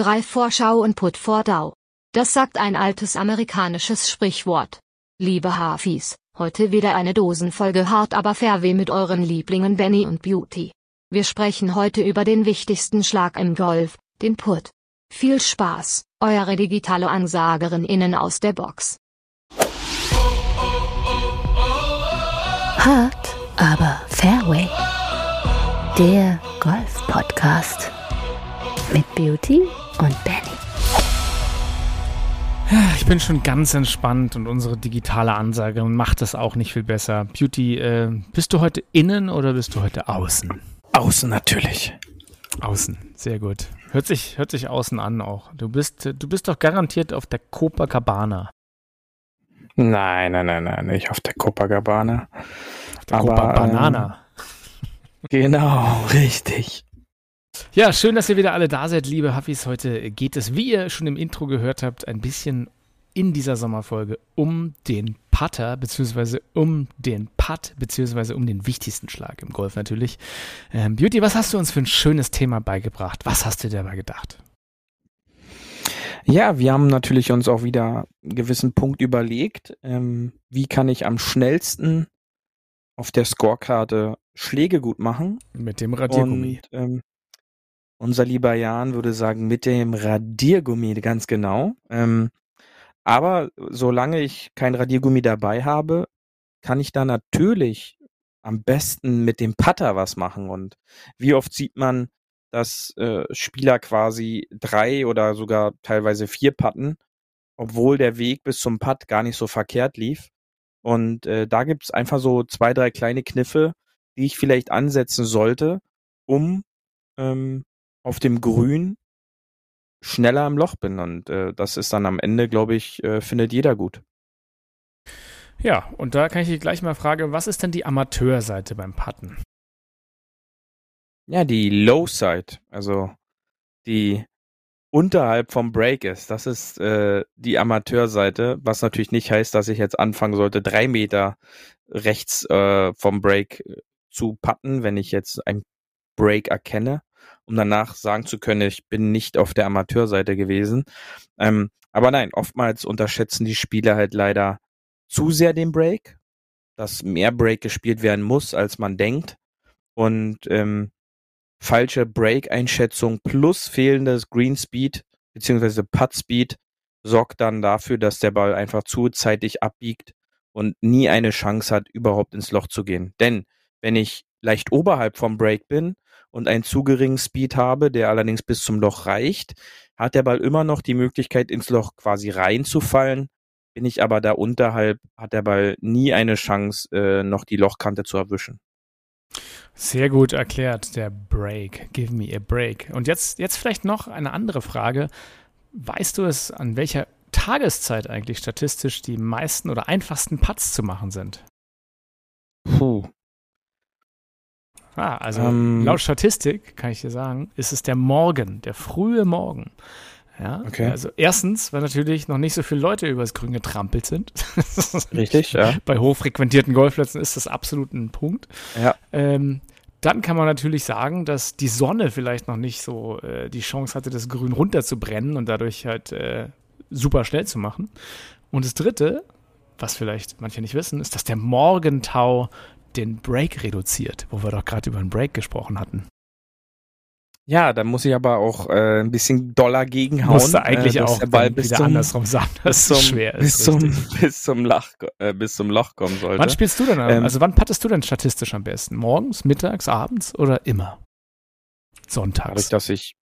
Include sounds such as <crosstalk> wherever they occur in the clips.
Drei Vorschau und Put vor Dau. Das sagt ein altes amerikanisches Sprichwort. Liebe Hafis, heute wieder eine Dosenfolge hart aber fair wie mit euren Lieblingen Benny und Beauty. Wir sprechen heute über den wichtigsten Schlag im Golf, den Put. Viel Spaß, eure digitale Ansagerin innen aus der Box. Hart, aber Fairway. Der Golf-Podcast. Mit Beauty und Benny. Ich bin schon ganz entspannt und unsere digitale Ansagerin macht das auch nicht viel besser. Beauty, äh, bist du heute innen oder bist du heute außen? Außen natürlich. Außen, sehr gut. Hört sich, hört sich außen an auch. Du bist, du bist doch garantiert auf der Copacabana. Nein, nein, nein, nein, nicht auf der Copacabana. Auf der Copacabana. Ähm, <laughs> genau, richtig. Ja, schön, dass ihr wieder alle da seid, liebe Huffis. Heute geht es, wie ihr schon im Intro gehört habt, ein bisschen in dieser Sommerfolge um den Putter, beziehungsweise um den Putt, beziehungsweise um den wichtigsten Schlag im Golf natürlich. Ähm, Beauty, was hast du uns für ein schönes Thema beigebracht? Was hast du dir dabei gedacht? Ja, wir haben natürlich uns auch wieder einen gewissen Punkt überlegt. Ähm, wie kann ich am schnellsten auf der Scorekarte Schläge gut machen? Mit dem Radiergummi. Und, ähm, unser lieber Jan würde sagen, mit dem Radiergummi, ganz genau. Ähm, aber solange ich kein Radiergummi dabei habe, kann ich da natürlich am besten mit dem Putter was machen. Und wie oft sieht man, dass äh, Spieler quasi drei oder sogar teilweise vier putten, obwohl der Weg bis zum Putt gar nicht so verkehrt lief. Und äh, da gibt's einfach so zwei, drei kleine Kniffe, die ich vielleicht ansetzen sollte, um ähm, auf dem Grün schneller im Loch bin. Und äh, das ist dann am Ende, glaube ich, äh, findet jeder gut. Ja, und da kann ich dich gleich mal fragen, was ist denn die Amateurseite beim Putten? Ja, die Low Side, also die unterhalb vom Break ist. Das ist äh, die Amateurseite, was natürlich nicht heißt, dass ich jetzt anfangen sollte, drei Meter rechts äh, vom Break äh, zu putten, wenn ich jetzt ein Break erkenne um danach sagen zu können, ich bin nicht auf der Amateurseite gewesen. Ähm, aber nein, oftmals unterschätzen die Spieler halt leider zu sehr den Break, dass mehr Break gespielt werden muss, als man denkt. Und ähm, falsche Break-Einschätzung plus fehlendes Green Speed beziehungsweise Putt Speed sorgt dann dafür, dass der Ball einfach zuzeitig abbiegt und nie eine Chance hat, überhaupt ins Loch zu gehen. Denn wenn ich leicht oberhalb vom Break bin und einen zu geringen Speed habe, der allerdings bis zum Loch reicht, hat der Ball immer noch die Möglichkeit, ins Loch quasi reinzufallen. Bin ich aber da unterhalb, hat der Ball nie eine Chance, äh, noch die Lochkante zu erwischen. Sehr gut erklärt, der Break. Give me a break. Und jetzt, jetzt vielleicht noch eine andere Frage. Weißt du es, an welcher Tageszeit eigentlich statistisch die meisten oder einfachsten Putts zu machen sind? Puh, Ah, also ähm, laut Statistik kann ich dir sagen, ist es der Morgen, der frühe Morgen. Ja, okay. Also erstens, weil natürlich noch nicht so viele Leute übers Grün getrampelt sind. <laughs> Richtig, ja. Bei hochfrequentierten Golfplätzen ist das absolut ein Punkt. Ja. Ähm, dann kann man natürlich sagen, dass die Sonne vielleicht noch nicht so äh, die Chance hatte, das Grün runterzubrennen und dadurch halt äh, super schnell zu machen. Und das Dritte, was vielleicht manche nicht wissen, ist, dass der Morgentau den Break reduziert, wo wir doch gerade über einen Break gesprochen hatten. Ja, da muss ich aber auch äh, ein bisschen Dollar gegenhauen. Musste eigentlich äh, auch der Ball bis zum, andersrum sagen, dass bis es schwer bis ist. Zum, <laughs> bis, zum Lach, äh, bis zum Loch kommen sollte. Wann spielst du denn? Ähm, also wann pattest du denn statistisch am besten? Morgens, mittags, abends oder immer? Sonntags. Dadurch, dass ich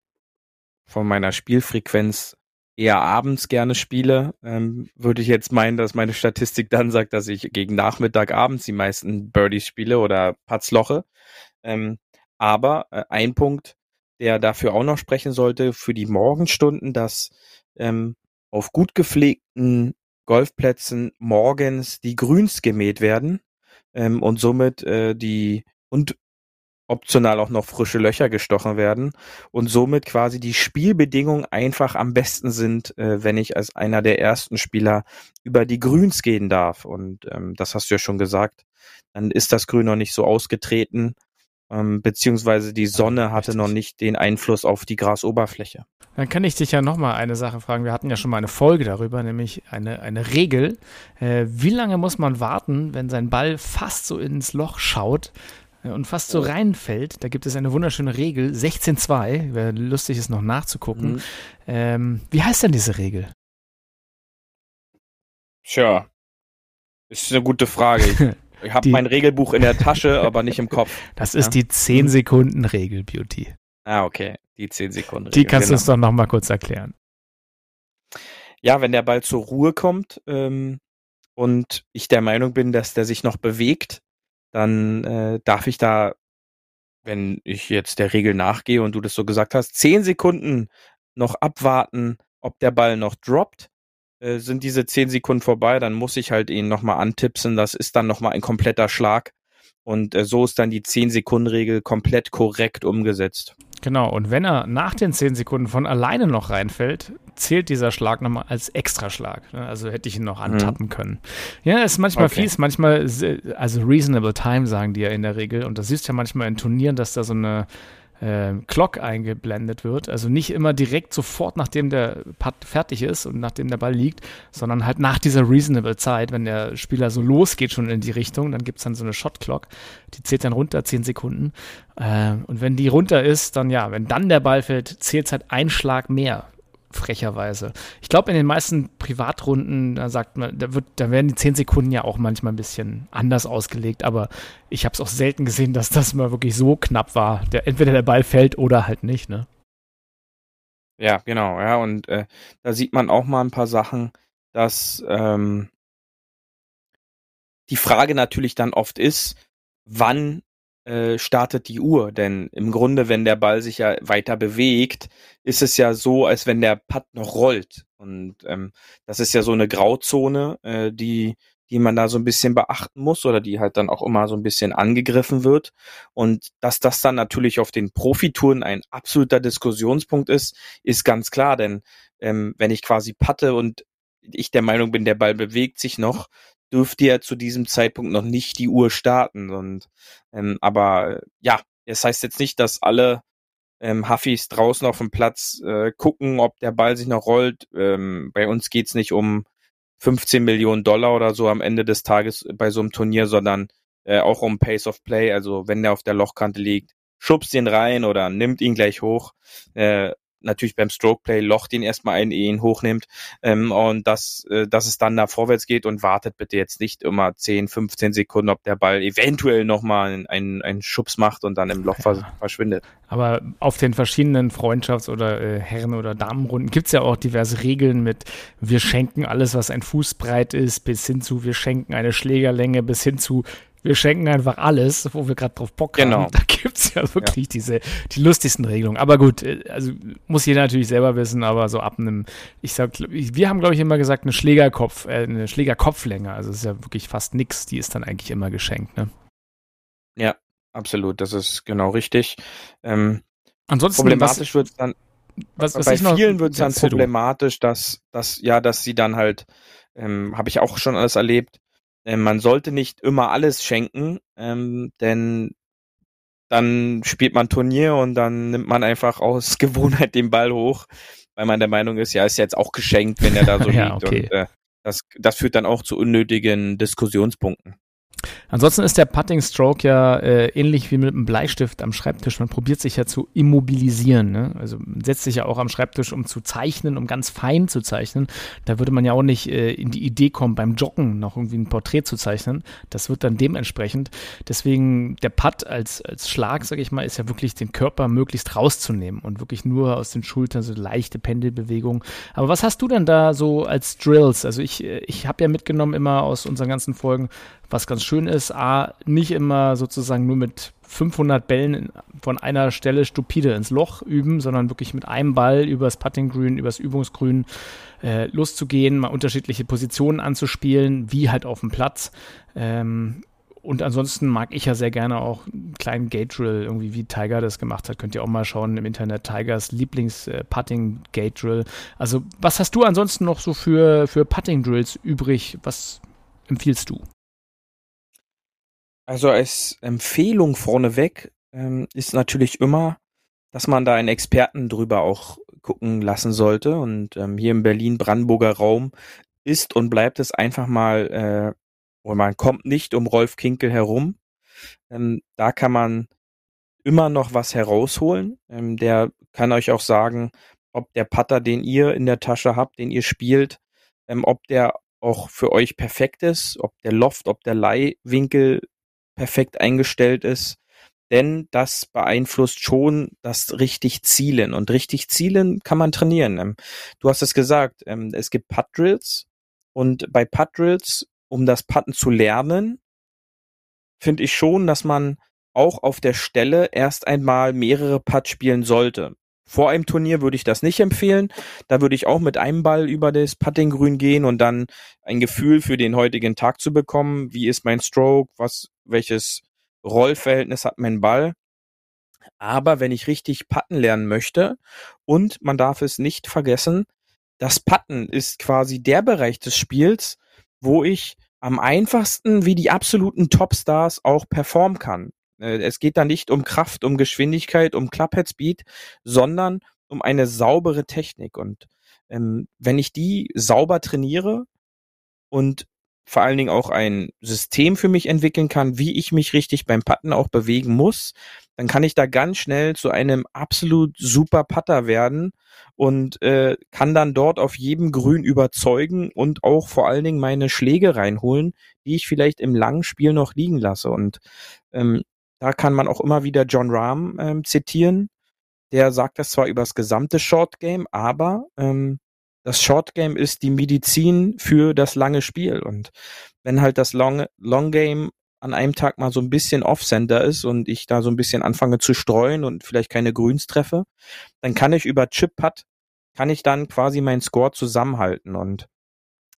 von meiner Spielfrequenz eher abends gerne spiele, ähm, würde ich jetzt meinen, dass meine Statistik dann sagt, dass ich gegen Nachmittag, abends die meisten Birdies spiele oder Patzloche. Ähm, aber äh, ein Punkt, der dafür auch noch sprechen sollte, für die Morgenstunden, dass ähm, auf gut gepflegten Golfplätzen morgens die Grüns gemäht werden ähm, und somit äh, die und optional auch noch frische Löcher gestochen werden und somit quasi die Spielbedingungen einfach am besten sind, äh, wenn ich als einer der ersten Spieler über die Grüns gehen darf. Und ähm, das hast du ja schon gesagt. Dann ist das Grün noch nicht so ausgetreten ähm, beziehungsweise die Sonne hatte noch nicht den Einfluss auf die Grasoberfläche. Dann kann ich dich ja nochmal eine Sache fragen. Wir hatten ja schon mal eine Folge darüber, nämlich eine, eine Regel. Äh, wie lange muss man warten, wenn sein Ball fast so ins Loch schaut und fast so reinfällt? Da gibt es eine wunderschöne Regel, 16.2. Wäre lustig, es noch nachzugucken. Mhm. Ähm, wie heißt denn diese Regel? Tja, ist eine gute Frage. Ich, <laughs> ich habe mein Regelbuch in der Tasche, aber nicht im Kopf. Das ist Ja. die 10-Sekunden-Regel, Beauty. Ah, okay. Die 10 Sekunden. Die kannst du genau. uns doch nochmal kurz erklären. Ja, wenn der Ball zur Ruhe kommt ähm, und ich der Meinung bin, dass der sich noch bewegt, dann äh, darf ich da, wenn ich jetzt der Regel nachgehe und du das so gesagt hast, 10 Sekunden noch abwarten, ob der Ball noch droppt. Äh, sind diese 10 Sekunden vorbei, dann muss ich halt ihn nochmal antipsen. Das ist dann nochmal ein kompletter Schlag. Und äh, so ist dann die 10-Sekunden-Regel komplett korrekt umgesetzt. Genau, und wenn er nach den 10 Sekunden von alleine noch reinfällt, zählt dieser Schlag nochmal als Extraschlag. ne? Also hätte ich ihn noch antappen können. Ja, ist manchmal Okay. fies, manchmal, se- also reasonable time sagen die ja in der Regel. Und das siehst du ja manchmal in Turnieren, dass da so eine äh, Clock eingeblendet wird. Also nicht immer direkt sofort, nachdem der Putt fertig ist und nachdem der Ball liegt, sondern halt nach dieser reasonable Zeit, wenn der Spieler so losgeht schon in die Richtung, dann gibt's dann so eine Shot Clock, die zählt dann runter, 10 Sekunden. Äh, und wenn die runter ist, dann ja, wenn dann der Ball fällt, zählt halt ein Schlag mehr. Frecherweise. Ich glaube, in den meisten Privatrunden, da sagt man, da wird, da werden die 10 Sekunden ja auch manchmal ein bisschen anders ausgelegt, aber ich habe es auch selten gesehen, dass das mal wirklich so knapp war. Der, entweder der Ball fällt oder halt nicht, ne? Ja, genau, ja, und äh, da sieht man auch mal ein paar Sachen, dass ähm, die Frage natürlich dann oft ist, wann äh, startet die Uhr? Denn im Grunde, wenn der Ball sich ja weiter bewegt, ist es ja so, als wenn der Putt noch rollt. Und ähm, das ist ja so eine Grauzone, äh, die die man da so ein bisschen beachten muss oder die halt dann auch immer so ein bisschen angegriffen wird. Und dass das dann natürlich auf den Profitouren ein absoluter Diskussionspunkt ist, ist ganz klar, denn ähm, wenn ich quasi patte und ich der Meinung bin, der Ball bewegt sich noch, dürfte er zu diesem Zeitpunkt noch nicht die Uhr starten. Und ähm, aber äh, ja, es heißt jetzt nicht, dass alle ähm, Huffis draußen auf dem Platz äh, gucken, ob der Ball sich noch rollt. Ähm, bei uns geht's nicht um 15 Millionen Dollar oder so am Ende des Tages bei so einem Turnier, sondern äh, auch um Pace of Play. Also wenn der auf der Lochkante liegt, schubst ihn rein oder nimmt ihn gleich hoch. Äh, natürlich beim Stroke Play locht ihn erstmal ein, ehe ihn hochnimmt. Ähm, und dass, äh, dass es dann da vorwärts geht und wartet bitte jetzt nicht immer 10, 15 Sekunden, ob der Ball eventuell nochmal einen, einen, Schubs macht und dann im Loch Ja. verschwindet. Aber auf den verschiedenen Freundschafts- oder äh, Herren- oder Damenrunden gibt's ja auch diverse Regeln mit, wir schenken alles, was ein Fuß breit ist, bis hin zu, wir schenken eine Schlägerlänge, bis hin zu, wir schenken einfach alles, wo wir gerade drauf Bock Genau. haben. <laughs> Da gibt's ja wirklich diese, die lustigsten Regelungen. Aber gut, äh, also muss jeder natürlich selber wissen, aber so ab einem, ich sag, wir haben, glaube ich, immer gesagt, eine Schlägerkopf, äh, eine Schlägerkopflänge. Also es ist ja wirklich fast nix, die ist dann eigentlich immer geschenkt, ne? Ja, absolut, das ist genau richtig. Ähm, Ansonsten, problematisch wird es dann was, was bei vielen wird es dann problematisch, dass, dass, ja, dass sie dann halt, ähm, habe ich auch schon alles erlebt, man sollte nicht immer alles schenken, ähm, denn dann spielt man Turnier und dann nimmt man einfach aus <laughs> Gewohnheit den Ball hoch, weil man der Meinung ist, ja, ist jetzt auch geschenkt, wenn er da so <laughs> Ja, liegt. okay. Und äh, das, das führt dann auch zu unnötigen Diskussionspunkten. Ansonsten ist der Putting Stroke ja äh, ähnlich wie mit einem Bleistift am Schreibtisch. Man probiert sich ja zu immobilisieren. Ne? Also man setzt sich ja auch am Schreibtisch, um zu zeichnen, um ganz fein zu zeichnen. Da würde man ja auch nicht äh, in die Idee kommen, beim Joggen noch irgendwie ein Porträt zu zeichnen. Das wird dann dementsprechend. Deswegen der Putt als, als Schlag, sage ich mal, ist ja wirklich den Körper möglichst rauszunehmen und wirklich nur aus den Schultern so leichte Pendelbewegungen. Aber was hast du denn da so als Drills? Also ich, äh, ich habe ja mitgenommen immer aus unseren ganzen Folgen, was ganz schön ist, A, nicht immer sozusagen nur mit 500 Bällen von einer Stelle stupide ins Loch üben, sondern wirklich mit einem Ball übers Putting Green, übers Übungsgrün äh, loszugehen, mal unterschiedliche Positionen anzuspielen, wie halt auf dem Platz. Ähm, und ansonsten mag ich ja sehr gerne auch einen kleinen Gate Drill, irgendwie wie Tiger das gemacht hat. Könnt ihr auch mal schauen im Internet. Tigers Lieblings-Putting Gate Drill. Also, was hast du ansonsten noch so für, für Putting Drills übrig? Was empfiehlst du? Also als Empfehlung vorneweg ähm, ist natürlich immer, dass man da einen Experten drüber auch gucken lassen sollte. Und ähm, hier im Berlin-Brandenburger Raum ist und bleibt es einfach mal, äh, man kommt nicht um Rolf Kinkel herum. Ähm, da kann man immer noch was herausholen. Ähm, der kann euch auch sagen, ob der Putter, den ihr in der Tasche habt, den ihr spielt, ähm, ob der auch für euch perfekt ist, ob der Loft, ob der Leihwinkel perfekt eingestellt ist. Denn das beeinflusst schon das richtig Zielen. Und richtig Zielen kann man trainieren. Ähm, du hast es gesagt, ähm, es gibt Putt-Drills. Und bei Putt-Drills, um das Putten zu lernen, finde ich schon, dass man auch auf der Stelle erst einmal mehrere Putts spielen sollte. Vor einem Turnier würde ich das nicht empfehlen. Da würde ich auch mit einem Ball über das Puttinggrün gehen und dann ein Gefühl für den heutigen Tag zu bekommen. Wie ist mein Stroke? Was, welches Rollverhältnis hat mein Ball? Aber wenn ich richtig putten lernen möchte und man darf es nicht vergessen, das Putten ist quasi der Bereich des Spiels, wo ich am einfachsten wie die absoluten Topstars auch performen kann. Äh, es geht da nicht um Kraft, um Geschwindigkeit, um Clubhead Speed, sondern um eine saubere Technik. Und ähm, wenn ich die sauber trainiere und vor allen Dingen auch ein System für mich entwickeln kann, wie ich mich richtig beim Putten auch bewegen muss, dann kann ich da ganz schnell zu einem absolut super Putter werden und äh, kann dann dort auf jedem Grün überzeugen und auch vor allen Dingen meine Schläge reinholen, die ich vielleicht im langen Spiel noch liegen lasse. Und ähm, da kann man auch immer wieder John Rahm ähm, zitieren. Der sagt das zwar über das gesamte Short Game, aber ähm, das Short Game ist die Medizin für das lange Spiel. Und wenn halt das Long, Long Game an einem Tag mal so ein bisschen Off-Center ist und ich da so ein bisschen anfange zu streuen und vielleicht keine Grüns treffe, dann kann ich über Chip-Putt, kann ich dann quasi meinen Score zusammenhalten. Und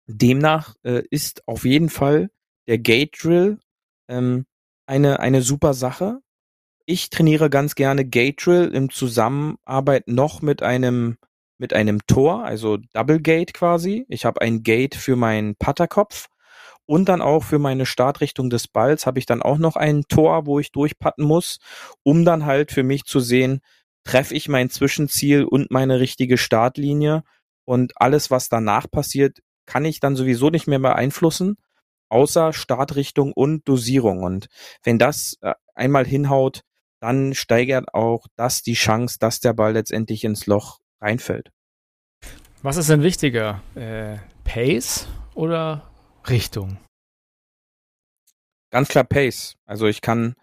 demnach äh, ist auf jeden Fall der Gate Drill ähm, eine, eine super Sache. Ich trainiere ganz gerne Gate Drill im Zusammenarbeit noch mit einem, mit einem Tor, also Double Gate quasi. Ich habe ein Gate für meinen Putterkopf und dann auch für meine Startrichtung des Balls habe ich dann auch noch ein Tor, wo ich durchpatten muss, um dann halt für mich zu sehen, treffe ich mein Zwischenziel und meine richtige Startlinie und alles, was danach passiert, kann ich dann sowieso nicht mehr beeinflussen außer Startrichtung und Dosierung. Und wenn das äh, einmal hinhaut, dann steigert auch das die Chance, dass der Ball letztendlich ins Loch reinfällt. Was ist denn wichtiger? Äh, Pace oder Richtung? Ganz klar Pace. Also ich kann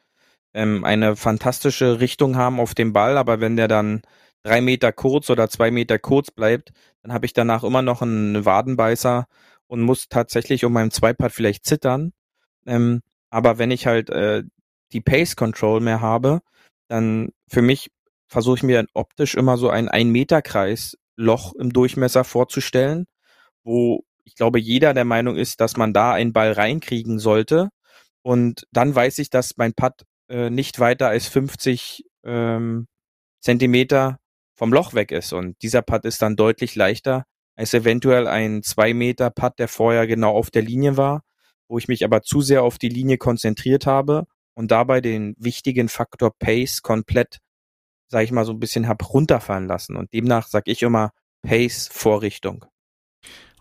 ähm, eine fantastische Richtung haben auf dem Ball, aber wenn der dann drei Meter kurz oder zwei Meter kurz bleibt, dann habe ich danach immer noch einen Wadenbeißer und muss tatsächlich um meinem Zweipad vielleicht zittern. Ähm, aber wenn ich halt äh, die Pace Control mehr habe, dann für mich versuche ich mir optisch immer so ein ein Meter Kreis Loch im Durchmesser vorzustellen, wo ich glaube jeder der Meinung ist, dass man da einen Ball reinkriegen sollte. Und dann weiß ich, dass mein Putt äh, nicht weiter als 50 ähm, Zentimeter vom Loch weg ist. Und dieser Putt ist dann deutlich leichter, als eventuell ein zwei Meter Putt, der vorher genau auf der Linie war, wo ich mich aber zu sehr auf die Linie konzentriert habe und dabei den wichtigen Faktor Pace komplett, sag ich mal, so ein bisschen hab runterfallen lassen. Und demnach sag ich immer Pace Vorrichtung.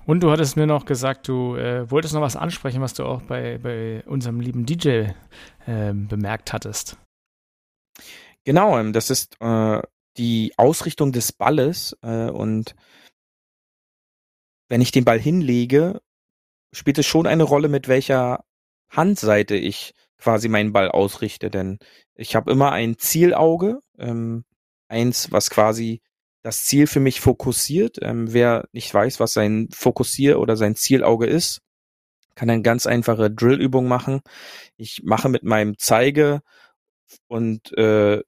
Und du hattest mir noch gesagt, du äh, wolltest noch was ansprechen, was du auch bei, bei unserem lieben DJ äh, bemerkt hattest. Genau, ähm, das ist äh, die Ausrichtung des Balles äh, und wenn ich den Ball hinlege, spielt es schon eine Rolle, mit welcher Handseite ich quasi meinen Ball ausrichte. Denn ich habe immer ein Zielauge, ähm, eins, was quasi das Ziel für mich fokussiert. Ähm, wer nicht weiß, was sein Fokussier- oder sein Zielauge ist, kann eine ganz einfache Drillübung machen. Ich mache mit meinem Zeige und äh,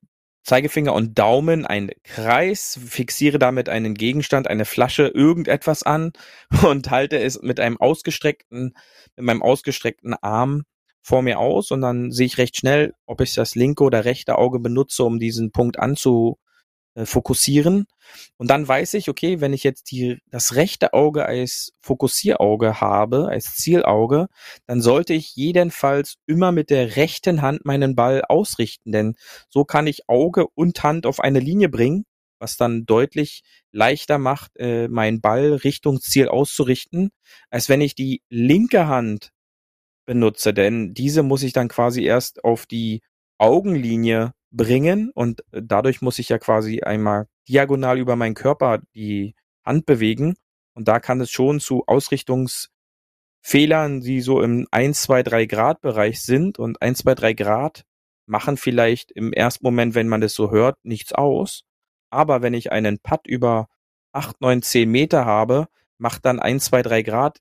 Zeigefinger und Daumen einen Kreis, fixiere damit einen Gegenstand, eine Flasche, irgendetwas an <laughs> und halte es mit einem ausgestreckten, mit meinem ausgestreckten Arm vor mir aus und dann sehe ich recht schnell, ob ich das linke oder rechte Auge benutze, um diesen Punkt anzu, fokussieren. Und dann weiß ich, okay, wenn ich jetzt die, das rechte Auge als Fokussierauge habe, als Zielauge, dann sollte ich jedenfalls immer mit der rechten Hand meinen Ball ausrichten, denn so kann ich Auge und Hand auf eine Linie bringen, was dann deutlich leichter macht, äh, meinen Ball Richtung Ziel auszurichten, als wenn ich die linke Hand benutze, denn diese muss ich dann quasi erst auf die Augenlinie bringen und äh, dadurch muss ich ja quasi einmal diagonal über meinen Körper die Hand bewegen und da kann es schon zu Ausrichtungsfehlern, die so im 1, 2, 3 Grad Bereich sind und 1, 2, 3 Grad machen vielleicht im ersten Moment, wenn man das so hört, nichts aus. Aber wenn ich einen Putt über 8, 9, 10 Meter habe, macht dann 1, 2, 3 Grad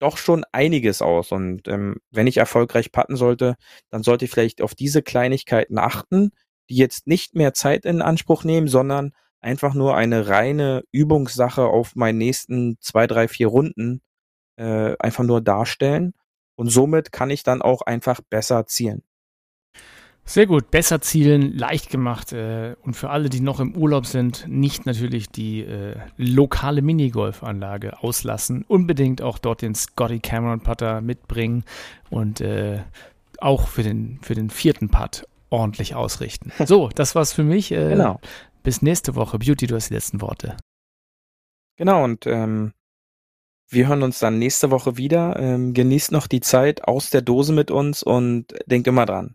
doch schon einiges aus. Und ähm, wenn ich erfolgreich putten sollte, dann sollte ich vielleicht auf diese Kleinigkeiten achten, die jetzt nicht mehr Zeit in Anspruch nehmen, sondern einfach nur eine reine Übungssache auf meinen nächsten zwei, drei, vier Runden äh, einfach nur darstellen. Und somit kann ich dann auch einfach besser zielen. Sehr gut, besser zielen, leicht gemacht. Äh, und für alle, die noch im Urlaub sind, nicht natürlich die äh, lokale Minigolfanlage auslassen. Unbedingt auch dort den Scotty Cameron Putter mitbringen und äh, auch für den, für den vierten Putt ordentlich ausrichten. <laughs> So, das war's für mich. Äh, genau. Bis nächste Woche. Beauty, du hast die letzten Worte. Genau, und ähm, wir hören uns dann nächste Woche wieder. Ähm, genießt noch die Zeit aus der Dose mit uns und denkt immer dran